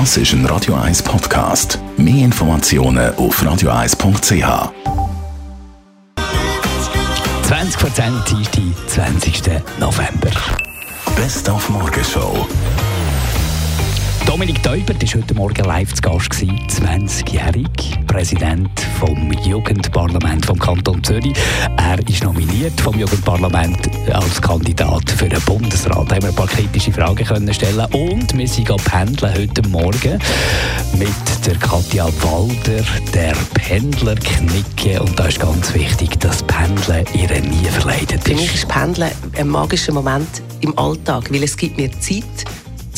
Das ist ein Radio 1 Podcast. Mehr Informationen auf radio1.ch. 20 vor 10 Dienstag, 20. November. Best auf Morgenshow. Dominik Teubert war heute Morgen live zu Gast, 20-jährig, Präsident vom Jugendparlament vom Kanton Zürich. Er ist nominiert vom Jugendparlament als Kandidat für den Bundesrat. Da haben wir ein paar kritische Fragen können stellen und wir sind pendeln heute Morgen mit der Katja Walder, der Pendlerknicke. Und da ist ganz wichtig, dass Pendeln ihr nie verleidet ist. Für mich ist Pendeln ein magischer Moment im Alltag, weil es gibt mir Zeit,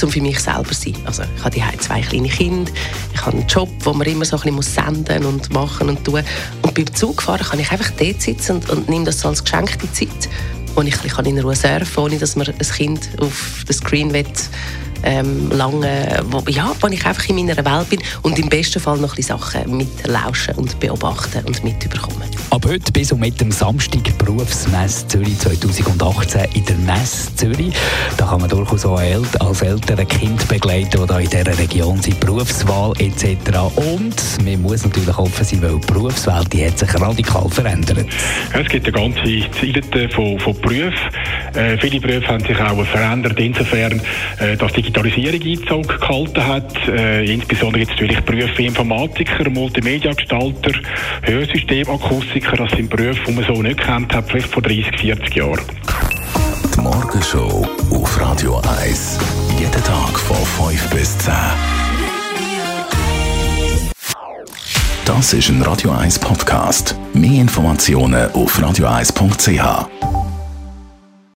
um für mich selber zu sein. Also ich habe die zwei kleine Kinder, ich habe einen Job, wo man immer so ein bisschen senden und machen und tun Und beim Zugfahren kann ich einfach dort sitzen und, und nehme das so als geschenkte Zeit, wo ich bisschen in Ruhe surfen kann, ohne dass man ein Kind auf den Screen will, ähm, lange, wo, ja, wo ich einfach in meiner Welt bin und im besten Fall noch ein Sachen mitlauschen und beobachten und mitbekommen. Ab heute bis und mit dem Samstag Berufsmesse Zürich 2018 in der Messe Zürich. Da kann man durchaus auch als Eltern Kind begleiten, die in dieser Region sind, Berufswahl etc. Und man muss natürlich offen sein, weil die Berufswelt die hat sich radikal verändert. Es gibt eine ganze Zeit von, von Berufen. Äh, viele Berufe haben sich auch verändert, insofern, äh, dass Digitalisierung Einzug gehalten hat. Äh, insbesondere jetzt natürlich Berufe wie Informatiker, Multimedia-Gestalter, Hörsystemakkustiker. Das sind Berufe, die man so nicht kennt hat, vielleicht vor 30, 40 Jahren. Die Morgenshow auf Radio 1. Jeden Tag von 5 bis 10. Das ist ein Radio 1 Podcast. Mehr Informationen auf radio1.ch.